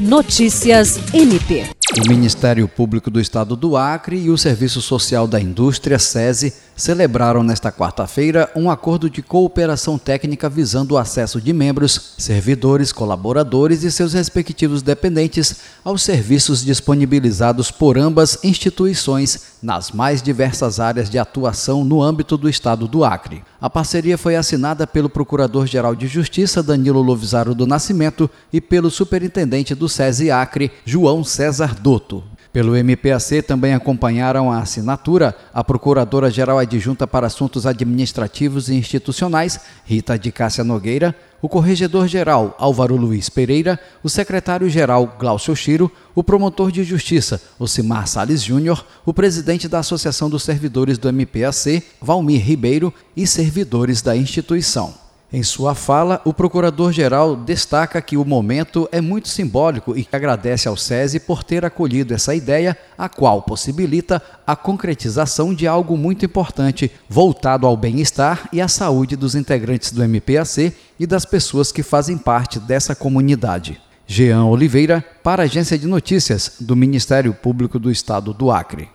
Notícias MP. O Ministério Público do Estado do Acre e o Serviço Social da Indústria, SESI, celebraram nesta quarta-feira um acordo de cooperação técnica visando o acesso de membros, servidores, colaboradores e seus respectivos dependentes aos serviços disponibilizados por ambas instituições nas mais diversas áreas de atuação no âmbito do Estado do Acre. A parceria foi assinada pelo Procurador-Geral de Justiça, Danilo Lovisaro do Nascimento, e pelo Superintendente do SESI Acre, João César Dotto. Pelo MPAC também acompanharam a assinatura a Procuradora-Geral Adjunta para Assuntos Administrativos e Institucionais, Rita de Cássia Nogueira, o Corregedor-Geral Álvaro Luiz Pereira, o Secretário-Geral Glaucio Chiro, o Promotor de Justiça Ocimar Sales Júnior, o Presidente da Associação dos Servidores do MPAC, Valmir Ribeiro, e servidores da instituição. Em sua fala, o procurador-geral destaca que o momento é muito simbólico e agradece ao SESI por ter acolhido essa ideia, a qual possibilita a concretização de algo muito importante voltado ao bem-estar e à saúde dos integrantes do MPAC e das pessoas que fazem parte dessa comunidade. Jean Oliveira, para a Agência de Notícias do Ministério Público do Estado do Acre.